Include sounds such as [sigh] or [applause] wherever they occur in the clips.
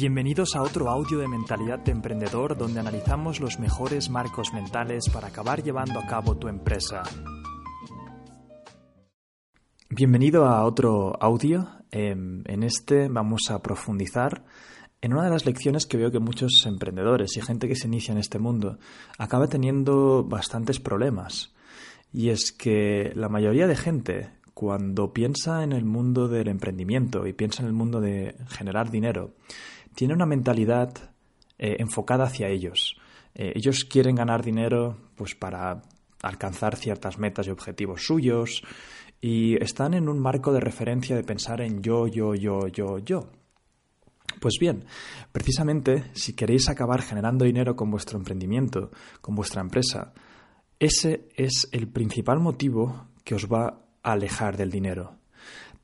Bienvenidos a otro audio de Mentalidad de Emprendedor donde analizamos los mejores marcos mentales para acabar llevando a cabo tu empresa. Bienvenido a otro audio. Em, en este vamos a profundizar en una de las lecciones que veo que muchos emprendedores y gente que se inicia en este mundo acaba teniendo bastantes problemas. Y es que la mayoría de gente, cuando piensa en el mundo del emprendimiento y piensa en el mundo de generar dinero, tiene una mentalidad eh, enfocada hacia ellos. Eh, ellos quieren ganar dinero pues para alcanzar ciertas metas y objetivos suyos y están en un marco de referencia de pensar en yo, yo, yo, yo, yo. Pues bien, precisamente si queréis acabar generando dinero con vuestro emprendimiento, con vuestra empresa, ese es el principal motivo que os va a alejar del dinero.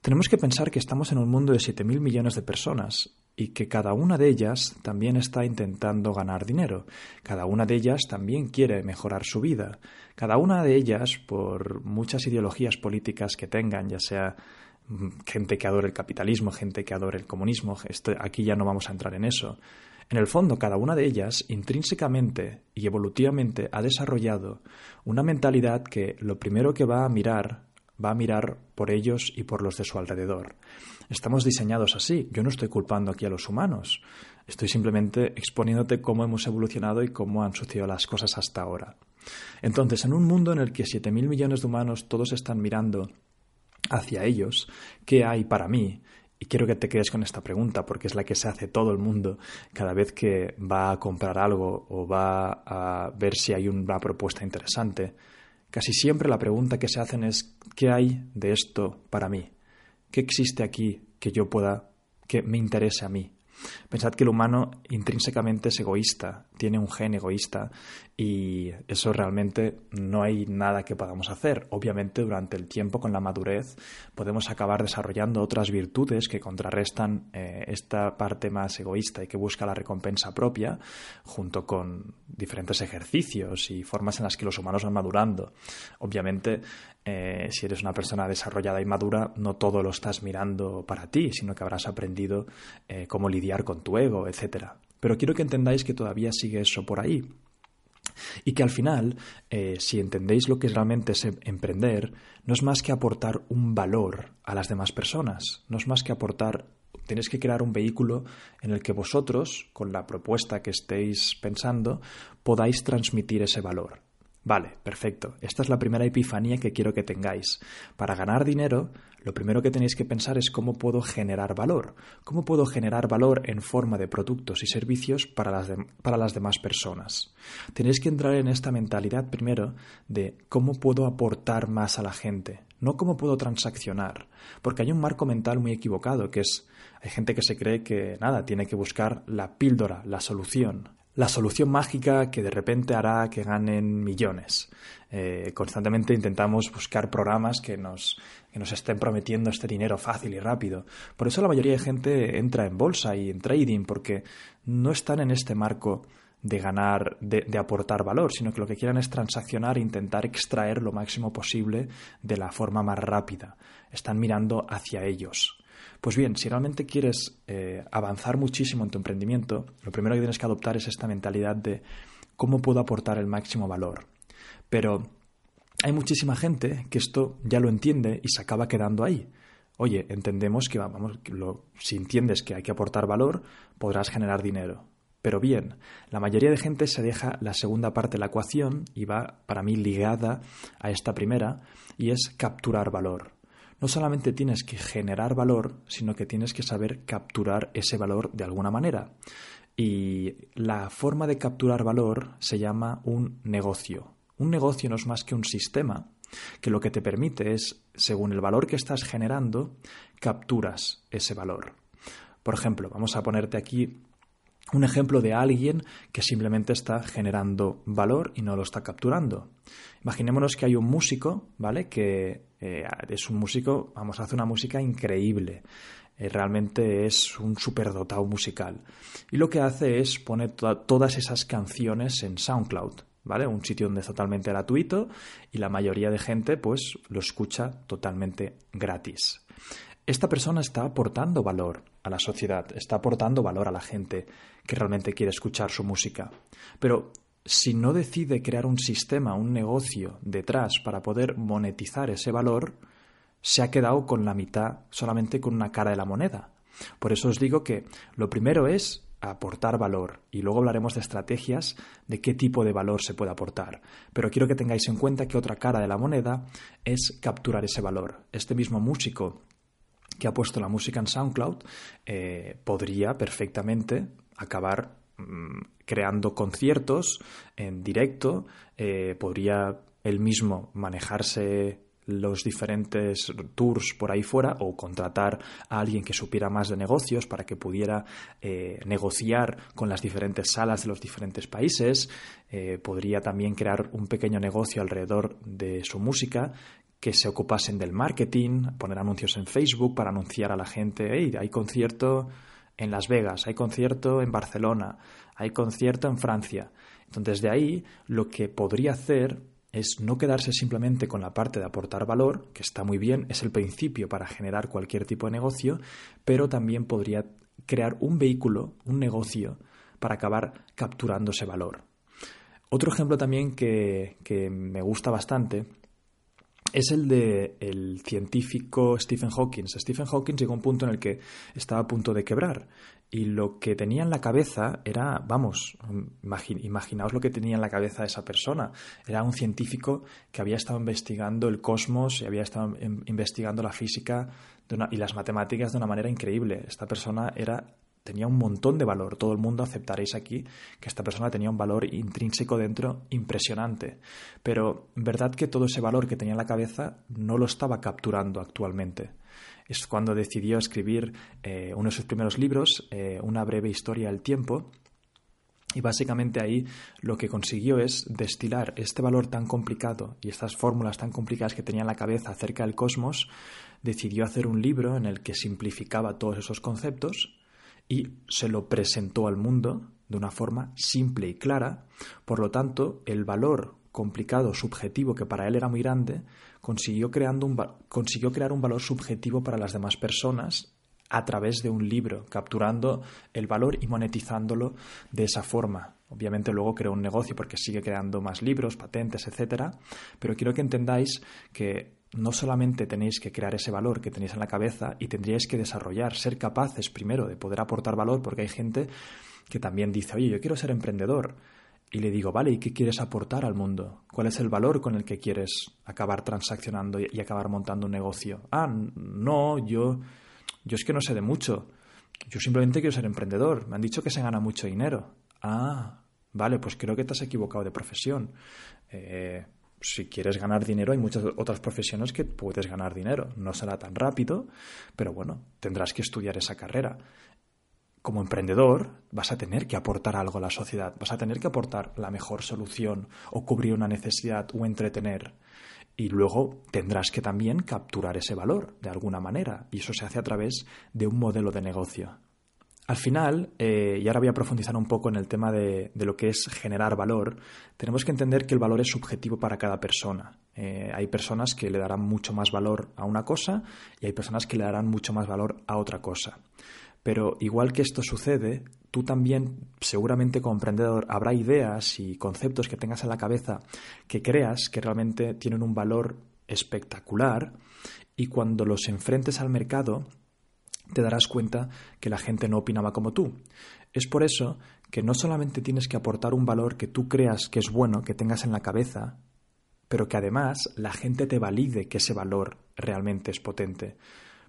Tenemos que pensar que estamos en un mundo de 7.000 millones de personas y que cada una de ellas también está intentando ganar dinero. Cada una de ellas también quiere mejorar su vida. Cada una de ellas, por muchas ideologías políticas que tengan, ya sea mm, gente que adore el capitalismo, gente que adore el comunismo, aquí ya no vamos a entrar en eso. En el fondo, cada una de ellas, intrínsecamente y evolutivamente, ha desarrollado una mentalidad que lo primero que va a mirar va a mirar por ellos y por los de su alrededor. Estamos diseñados así. Yo no estoy culpando aquí a los humanos. Estoy simplemente exponiéndote cómo hemos evolucionado y cómo han sucedido las cosas hasta ahora. Entonces, en un mundo en el que 7.000 millones de humanos todos están mirando hacia ellos, ¿qué hay para mí? Y quiero que te quedes con esta pregunta porque es la que se hace todo el mundo cada vez que va a comprar algo o va a ver si hay una propuesta interesante. Casi siempre la pregunta que se hacen es ¿qué hay de esto para mí? ¿Qué existe aquí que yo pueda, que me interese a mí? Pensad que el humano intrínsecamente es egoísta, tiene un gen egoísta y eso realmente no hay nada que podamos hacer. Obviamente durante el tiempo, con la madurez, podemos acabar desarrollando otras virtudes que contrarrestan eh, esta parte más egoísta y que busca la recompensa propia, junto con diferentes ejercicios y formas en las que los humanos van madurando. Obviamente, eh, si eres una persona desarrollada y madura, no todo lo estás mirando para ti, sino que habrás aprendido eh, cómo lidiar con tu ego, etc. Pero quiero que entendáis que todavía sigue eso por ahí. Y que al final, eh, si entendéis lo que realmente es emprender, no es más que aportar un valor a las demás personas, no es más que aportar tenéis que crear un vehículo en el que vosotros, con la propuesta que estéis pensando, podáis transmitir ese valor. Vale, perfecto. Esta es la primera epifanía que quiero que tengáis. Para ganar dinero, lo primero que tenéis que pensar es cómo puedo generar valor. ¿Cómo puedo generar valor en forma de productos y servicios para las, para las demás personas? Tenéis que entrar en esta mentalidad primero de cómo puedo aportar más a la gente, no cómo puedo transaccionar. Porque hay un marco mental muy equivocado, que es, hay gente que se cree que nada, tiene que buscar la píldora, la solución la solución mágica que de repente hará que ganen millones. Eh, constantemente intentamos buscar programas que nos, que nos estén prometiendo este dinero fácil y rápido. Por eso la mayoría de gente entra en bolsa y en trading, porque no están en este marco de ganar, de, de, aportar valor, sino que lo que quieren es transaccionar e intentar extraer lo máximo posible de la forma más rápida. Están mirando hacia ellos. Pues bien, si realmente quieres eh, avanzar muchísimo en tu emprendimiento, lo primero que tienes que adoptar es esta mentalidad de cómo puedo aportar el máximo valor. Pero hay muchísima gente que esto ya lo entiende y se acaba quedando ahí. Oye, entendemos que vamos, si entiendes que hay que aportar valor, podrás generar dinero. Pero bien, la mayoría de gente se deja la segunda parte de la ecuación y va, para mí, ligada a esta primera, y es capturar valor no solamente tienes que generar valor, sino que tienes que saber capturar ese valor de alguna manera. Y la forma de capturar valor se llama un negocio. Un negocio no es más que un sistema que lo que te permite es, según el valor que estás generando, capturas ese valor. Por ejemplo, vamos a ponerte aquí un ejemplo de alguien que simplemente está generando valor y no lo está capturando. Imaginémonos que hay un músico, ¿vale? Que eh, es un músico, vamos, hace una música increíble. Eh, realmente es un superdotado musical. Y lo que hace es poner todas esas canciones en SoundCloud, ¿vale? Un sitio donde es totalmente gratuito y la mayoría de gente, pues, lo escucha totalmente gratis. Esta persona está aportando valor a la sociedad, está aportando valor a la gente que realmente quiere escuchar su música. Pero si no decide crear un sistema, un negocio detrás para poder monetizar ese valor, se ha quedado con la mitad, solamente con una cara de la moneda. Por eso os digo que lo primero es aportar valor y luego hablaremos de estrategias de qué tipo de valor se puede aportar. Pero quiero que tengáis en cuenta que otra cara de la moneda es capturar ese valor. Este mismo músico que ha puesto la música en SoundCloud eh, podría perfectamente acabar mm, creando conciertos en directo, eh, podría él mismo manejarse los diferentes tours por ahí fuera o contratar a alguien que supiera más de negocios para que pudiera eh, negociar con las diferentes salas de los diferentes países. Podría también crear un pequeño negocio alrededor de su música que se ocupasen del marketing, poner anuncios en Facebook para anunciar a la gente, hey, hay concierto en Las Vegas, hay concierto en Barcelona, hay concierto en Francia. Entonces de ahí lo que podría hacer es no quedarse simplemente con la parte de aportar valor, que está muy bien, es el principio para generar cualquier tipo de negocio, pero también podría crear un vehículo, un negocio, para acabar capturando ese valor. Otro ejemplo también que, que me gusta bastante es el de el científico Stephen Hawking. Stephen Hawking llegó a un punto en el que estaba a punto de quebrar y lo que tenía en la cabeza era, vamos, imaginaos lo que tenía en la cabeza esa persona. Era un científico que había estado investigando el cosmos y había estado investigando la física y las matemáticas de una manera increíble. Esta persona era tenía un montón de valor. Todo el mundo aceptaréis aquí que esta persona tenía un valor intrínseco dentro impresionante. Pero verdad que todo ese valor que tenía en la cabeza no lo estaba capturando actualmente. Es cuando decidió escribir eh, uno de sus primeros libros, eh, Una breve historia del tiempo, y básicamente ahí lo que consiguió es destilar este valor tan complicado y estas fórmulas tan complicadas que tenía en la cabeza acerca del cosmos, decidió hacer un libro en el que simplificaba todos esos conceptos y se lo presentó al mundo de una forma simple y clara. Por lo tanto, el valor complicado, subjetivo, que para él era muy grande, consiguió, creando un, consiguió crear un valor subjetivo para las demás personas a través de un libro, capturando el valor y monetizándolo de esa forma. Obviamente luego creó un negocio porque sigue creando más libros, patentes, etcétera, pero quiero que entendáis que no solamente tenéis que crear ese valor que tenéis en la cabeza y tendríais que desarrollar, ser capaces primero de poder aportar valor, porque hay gente que también dice, oye, yo quiero ser emprendedor. Y le digo, vale, ¿y qué quieres aportar al mundo? ¿Cuál es el valor con el que quieres acabar transaccionando y acabar montando un negocio? Ah, no, yo, yo es que no sé de mucho. Yo simplemente quiero ser emprendedor. Me han dicho que se gana mucho dinero. Ah, vale, pues creo que te has equivocado de profesión. Eh, si quieres ganar dinero, hay muchas otras profesiones que puedes ganar dinero. No será tan rápido, pero bueno, tendrás que estudiar esa carrera. Como emprendedor, vas a tener que aportar algo a la sociedad, vas a tener que aportar la mejor solución o cubrir una necesidad o entretener. Y luego tendrás que también capturar ese valor de alguna manera. Y eso se hace a través de un modelo de negocio. Al final, eh, y ahora voy a profundizar un poco en el tema de, lo que es generar valor, tenemos que entender que el valor es subjetivo para cada persona. Eh, hay personas que le darán mucho más valor a una cosa y hay personas que le darán mucho más valor a otra cosa. Pero igual que esto sucede, tú también, seguramente como emprendedor, habrá ideas y conceptos que tengas en la cabeza que creas que realmente tienen un valor espectacular y cuando los enfrentes al mercado, te darás cuenta que la gente no opinaba como tú. Es por eso que no solamente tienes que aportar un valor que tú creas que es bueno, que tengas en la cabeza, pero que además la gente te valide que ese valor realmente es potente.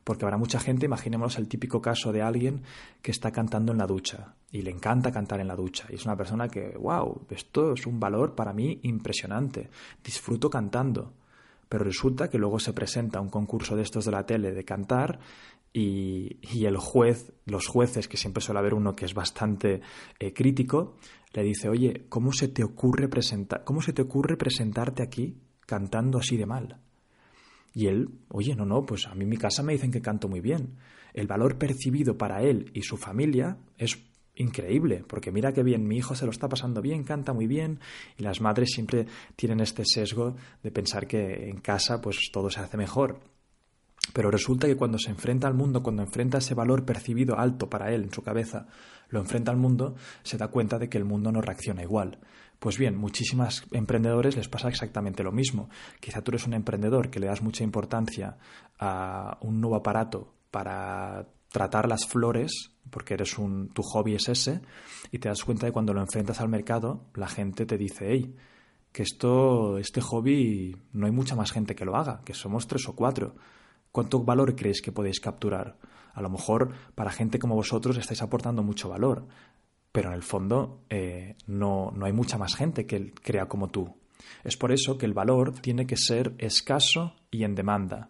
Porque habrá mucha gente, imaginémonos el típico caso de alguien que está cantando en la ducha y le encanta cantar en la ducha. Y es una persona que, wow, esto es un valor para mí impresionante. Disfruto cantando. Pero resulta que luego se presenta un concurso de estos de la tele de cantar y, el juez, los jueces, que siempre suele haber uno que es bastante eh, crítico, le dice, oye, ¿cómo se te ocurre presentar, cómo se te ocurre presentarte aquí cantando así de mal? Y él, oye, no, no, pues a mí en mi casa me dicen que canto muy bien. El valor percibido para él y su familia es increíble, porque mira qué bien, mi hijo se lo está pasando bien, canta muy bien, y las madres siempre tienen este sesgo de pensar que en casa pues todo se hace mejor. Pero resulta que cuando se enfrenta al mundo, cuando enfrenta ese valor percibido alto para él en su cabeza, lo enfrenta al mundo, se da cuenta de que el mundo no reacciona igual. Pues bien, muchísimas emprendedores les pasa exactamente lo mismo. Quizá tú eres un emprendedor que le das mucha importancia a un nuevo aparato para tratar las flores, porque eres un, tu hobby es ese, y te das cuenta de cuando lo enfrentas al mercado, la gente te dice, hey, que esto, este hobby no hay mucha más gente que lo haga, que somos tres o cuatro. ¿Cuánto valor creéis que podéis capturar? A lo mejor para gente como vosotros estáis aportando mucho valor, pero en el fondo eh, no, no hay mucha más gente que crea como tú. Es por eso que el valor tiene que ser escaso y en demanda.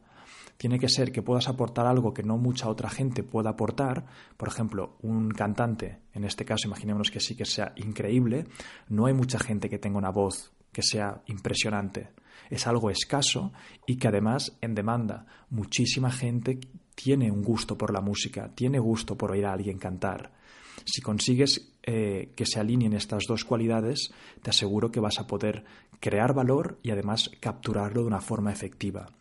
Tiene que ser que puedas aportar algo que no mucha otra gente pueda aportar. Por ejemplo, un cantante, en este caso imaginémonos que sí que sea increíble, no hay mucha gente que tenga una voz que sea impresionante. Es algo escaso y que además en demanda. Muchísima gente tiene un gusto por la música, tiene gusto por oír a alguien cantar. Si consigues eh, que se alineen estas dos cualidades, te aseguro que vas a poder crear valor y además capturarlo de una forma efectiva.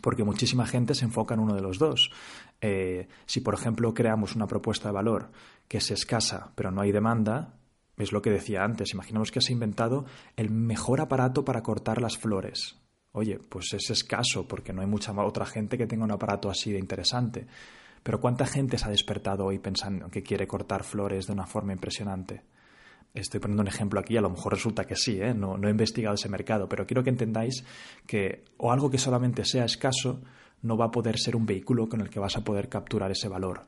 Porque muchísima gente se enfoca en uno de los dos. Eh, si, por ejemplo, creamos una propuesta de valor que es escasa pero no hay demanda, es lo que decía antes, imaginemos que se ha inventado el mejor aparato para cortar las flores. Oye, pues es escaso porque no hay mucha otra gente que tenga un aparato así de interesante. Pero ¿cuánta gente se ha despertado hoy pensando que quiere cortar flores de una forma impresionante? Estoy poniendo un ejemplo aquí, a lo mejor resulta que sí, ¿eh? no, no he investigado ese mercado, pero quiero que entendáis que o algo que solamente sea escaso no va a poder ser un vehículo con el que vas a poder capturar ese valor.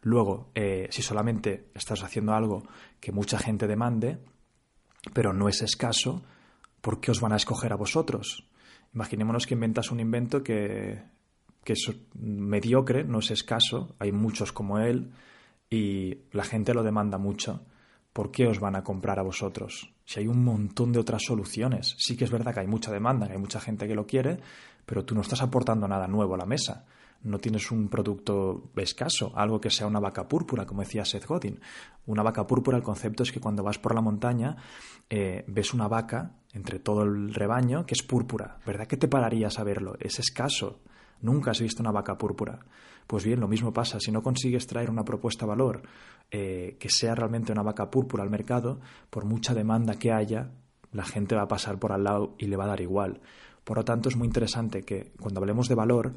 Luego, eh, si solamente estás haciendo algo que mucha gente demande, pero no es escaso, ¿por qué os van a escoger a vosotros? Imaginémonos que inventas un invento que, que es mediocre, no es escaso, hay muchos como él y la gente lo demanda mucho. ¿Por qué os van a comprar a vosotros? Si hay un montón de otras soluciones. Sí que es verdad que hay mucha demanda, que hay mucha gente que lo quiere, pero tú no estás aportando nada nuevo a la mesa. No tienes un producto escaso, algo que sea una vaca púrpura, como decía Seth Godin. Una vaca púrpura, el concepto es que cuando vas por la montaña eh, ves una vaca entre todo el rebaño que es púrpura. ¿Verdad que te pararías a verlo? Es escaso. Nunca has visto una vaca púrpura. Pues bien, lo mismo pasa. Si no consigues traer una propuesta valor eh, que sea realmente una vaca púrpura al mercado, por mucha demanda que haya, la gente va a pasar por al lado y le va a dar igual. Por lo tanto, es muy interesante que cuando hablemos de valor,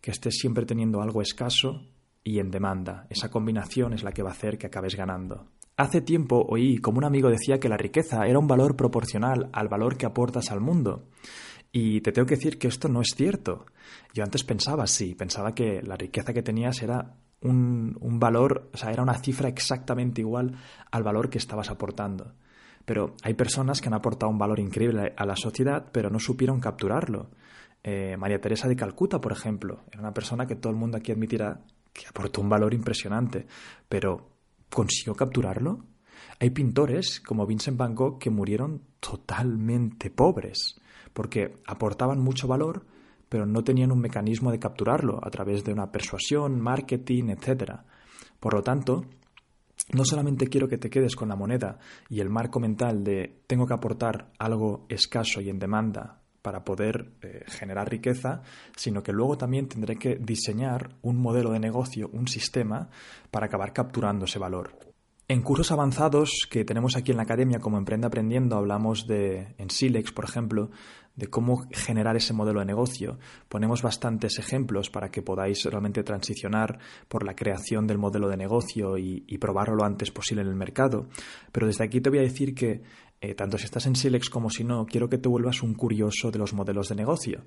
que estés siempre teniendo algo escaso y en demanda. Esa combinación es la que va a hacer que acabes ganando. Hace tiempo oí como un amigo decía que la riqueza era un valor proporcional al valor que aportas al mundo. Y te tengo que decir que esto no es cierto. Yo antes pensaba así, pensaba que la riqueza que tenías era un, un, valor, o sea, era una cifra exactamente igual al valor que estabas aportando. Pero hay personas que han aportado un valor increíble a la sociedad, pero no supieron capturarlo. Eh, María Teresa de Calcuta, por ejemplo, era una persona que todo el mundo aquí admitirá que aportó un valor impresionante, pero ¿consiguió capturarlo? Hay pintores como Vincent Van Gogh que murieron totalmente pobres porque aportaban mucho valor, pero no tenían un mecanismo de capturarlo a través de una persuasión, marketing, etc. Por lo tanto, no solamente quiero que te quedes con la moneda y el marco mental de tengo que aportar algo escaso y en demanda para poder eh, generar riqueza, sino que luego también tendré que diseñar un modelo de negocio, un sistema, para acabar capturando ese valor. En cursos avanzados que tenemos aquí en la academia como Emprende Aprendiendo hablamos de, en Silex, por ejemplo, de cómo generar ese modelo de negocio. Ponemos bastantes ejemplos para que podáis realmente transicionar por la creación del modelo de negocio y, probarlo lo antes posible en el mercado. Pero desde aquí te voy a decir que eh, tanto si estás en Silex como si no, quiero que te vuelvas un curioso de los modelos de negocio.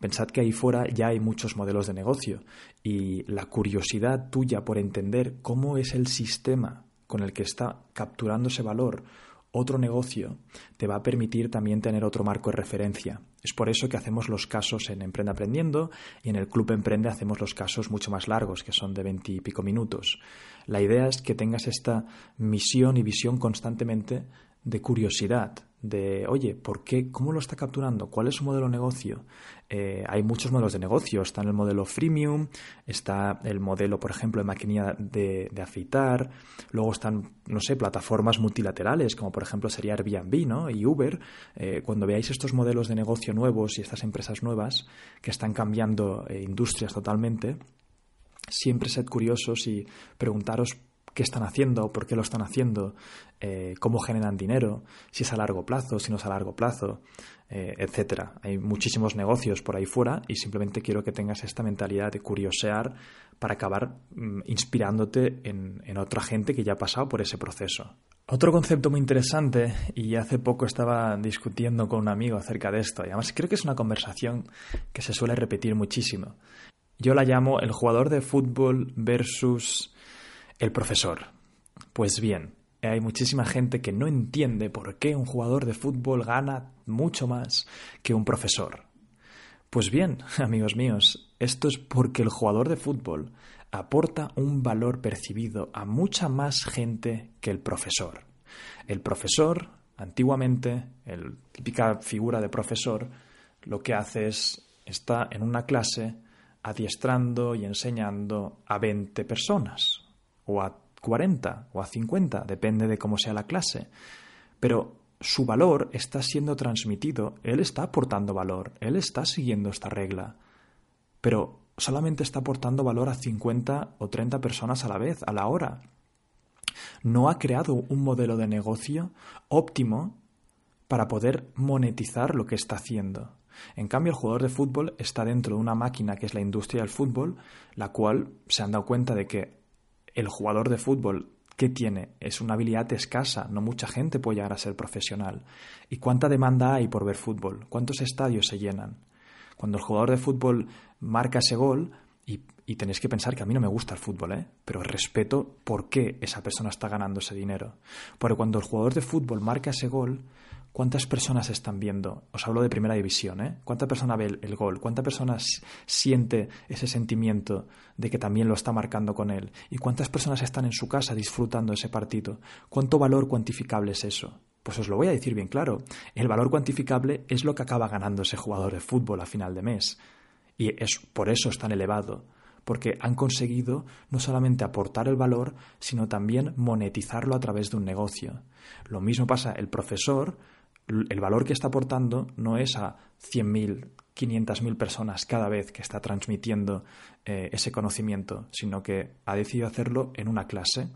Pensad que ahí fuera ya hay muchos modelos de negocio y la curiosidad tuya por entender cómo es el sistema con el que está capturando ese valor otro negocio te va a permitir también tener otro marco de referencia. Es por eso que hacemos los casos en Emprende Aprendiendo y en el Club Emprende hacemos los casos mucho más largos, que son de veintipico minutos. La idea es que tengas esta misión y visión constantemente de curiosidad, de, oye, ¿por qué? ¿Cómo lo está capturando? ¿Cuál es su modelo de negocio? Eh, hay muchos modelos de negocio. Está en el modelo freemium, está el modelo, por ejemplo, de maquinilla de, afeitar. Luego están, no sé, plataformas multilaterales, como por ejemplo sería Airbnb ¿no? y Uber. Eh, cuando veáis estos modelos de negocio nuevos y estas empresas nuevas que están cambiando eh, industrias totalmente, siempre sed curiosos y preguntaros qué están haciendo, por qué lo están haciendo, eh, cómo generan dinero, si es a largo plazo, si no es a largo plazo, eh, etcétera. Hay muchísimos negocios por ahí fuera y simplemente quiero que tengas esta mentalidad de curiosear para acabar mm, inspirándote en, en otra gente que ya ha pasado por ese proceso. Otro concepto muy interesante, y hace poco estaba discutiendo con un amigo acerca de esto, y además creo que es una conversación que se suele repetir muchísimo. Yo la llamo el jugador de fútbol versus el profesor. Pues bien, hay muchísima gente que no entiende por qué un jugador de fútbol gana mucho más que un profesor. Pues bien, [laughs] amigos míos, esto es porque el jugador de fútbol aporta un valor percibido a mucha más gente que el profesor. El profesor, antiguamente, el típica figura de profesor, lo que hace es está en una clase adiestrando y enseñando a 20 personas o a 40 o a 50, depende de cómo sea la clase. Pero su valor está siendo transmitido, él está aportando valor, él está siguiendo esta regla. Pero solamente está aportando valor a 50 o 30 personas a la vez, a la hora. No ha creado un modelo de negocio óptimo para poder monetizar lo que está haciendo. En cambio, el jugador de fútbol está dentro de una máquina que es la industria del fútbol, la cual se han dado cuenta de que el jugador de fútbol que tiene es una habilidad escasa, no mucha gente puede llegar a ser profesional. ¿Y cuánta demanda hay por ver fútbol? ¿Cuántos estadios se llenan? Cuando el jugador de fútbol marca ese gol, y, y, tenéis que pensar que a mí no me gusta el fútbol, ¿eh? pero respeto por qué esa persona está ganando ese dinero. Porque cuando el jugador de fútbol marca ese gol, ¿Cuántas personas están viendo? Os hablo de primera división, ¿eh? ¿Cuánta persona ve el, gol? ¿Cuánta personas siente ese sentimiento de que también lo está marcando con él? ¿Y cuántas personas están en su casa disfrutando ese partido? ¿Cuánto valor cuantificable es eso? Pues os lo voy a decir bien claro. El valor cuantificable es lo que acaba ganando ese jugador de fútbol a final de mes. Y es por eso es tan elevado porque han conseguido no solamente aportar el valor, sino también monetizarlo a través de un negocio. Lo mismo pasa el profesor, el valor que está aportando no es a 100.000, 500.000 personas cada vez que está transmitiendo eh, ese conocimiento, sino que ha decidido hacerlo en una clase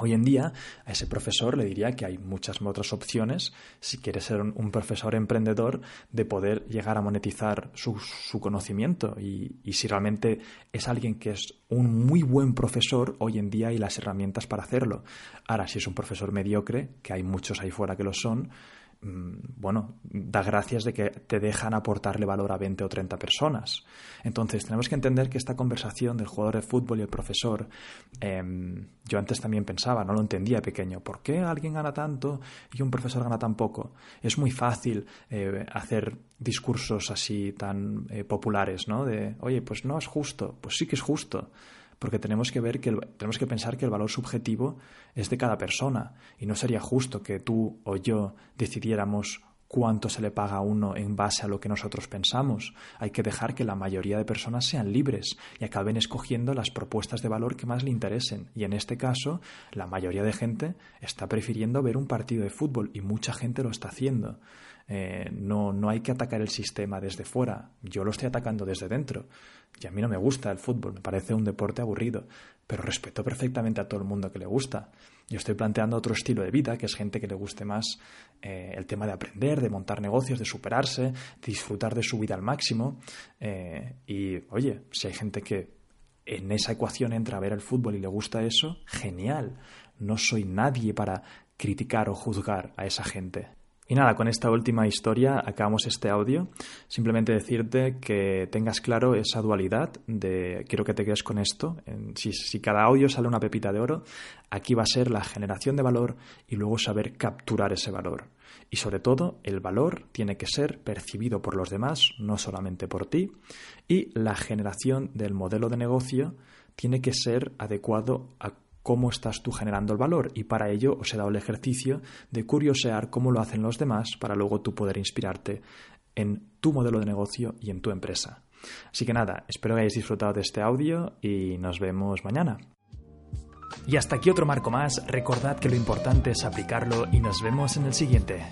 Hoy en día a ese profesor le diría que hay muchas otras opciones, si quiere ser un, profesor emprendedor, de poder llegar a monetizar su, conocimiento. Y, y, si realmente es alguien que es un muy buen profesor, hoy en día hay las herramientas para hacerlo. Ahora, si es un profesor mediocre, que hay muchos ahí fuera que lo son, bueno, da gracias de que te dejan aportarle valor a 20 o 30 personas. Entonces, tenemos que entender que esta conversación del jugador de fútbol y el profesor, em, yo antes también pensaba, no lo entendía pequeño, ¿por qué alguien gana tanto y un profesor gana tan poco? Es muy fácil eh, hacer discursos así tan eh, populares, ¿no? De, oye, pues no es justo, pues sí que es justo porque tenemos que ver que tenemos que pensar que el valor subjetivo es de cada persona y no sería justo que tú o yo decidiéramos cuánto se le paga a uno en base a lo que nosotros pensamos. Hay que dejar que la mayoría de personas sean libres y acaben escogiendo las propuestas de valor que más le interesen. Y en este caso, la mayoría de gente está prefiriendo ver un partido de fútbol y mucha gente lo está haciendo. Eh, no, no hay que atacar el sistema desde fuera. Yo lo estoy atacando desde dentro. Y a mí no me gusta el fútbol, me parece un deporte aburrido, pero respeto perfectamente a todo el mundo que le gusta. Yo estoy planteando otro estilo de vida, que es gente que le guste más eh, el tema de aprender, de montar negocios, de superarse, disfrutar de su vida al máximo. Eh, y oye, si hay gente que en esa ecuación entra a ver el fútbol y le gusta eso, genial. No soy nadie para criticar o juzgar a esa gente. Y nada, con esta última historia acabamos este audio. Simplemente decirte que tengas claro esa dualidad de quiero que te quedes con esto. Si, si, cada audio sale una pepita de oro, aquí va a ser la generación de valor y luego saber capturar ese valor. Y sobre todo, el valor tiene que ser percibido por los demás, no solamente por ti. Y la generación del modelo de negocio tiene que ser adecuado a cómo estás tú generando el valor y para ello os he dado el ejercicio de curiosear cómo lo hacen los demás para luego tú poder inspirarte en tu modelo de negocio y en tu empresa. Así que nada, espero que hayáis disfrutado de este audio y nos vemos mañana. Y hasta aquí otro marco más, recordad que lo importante es aplicarlo y nos vemos en el siguiente.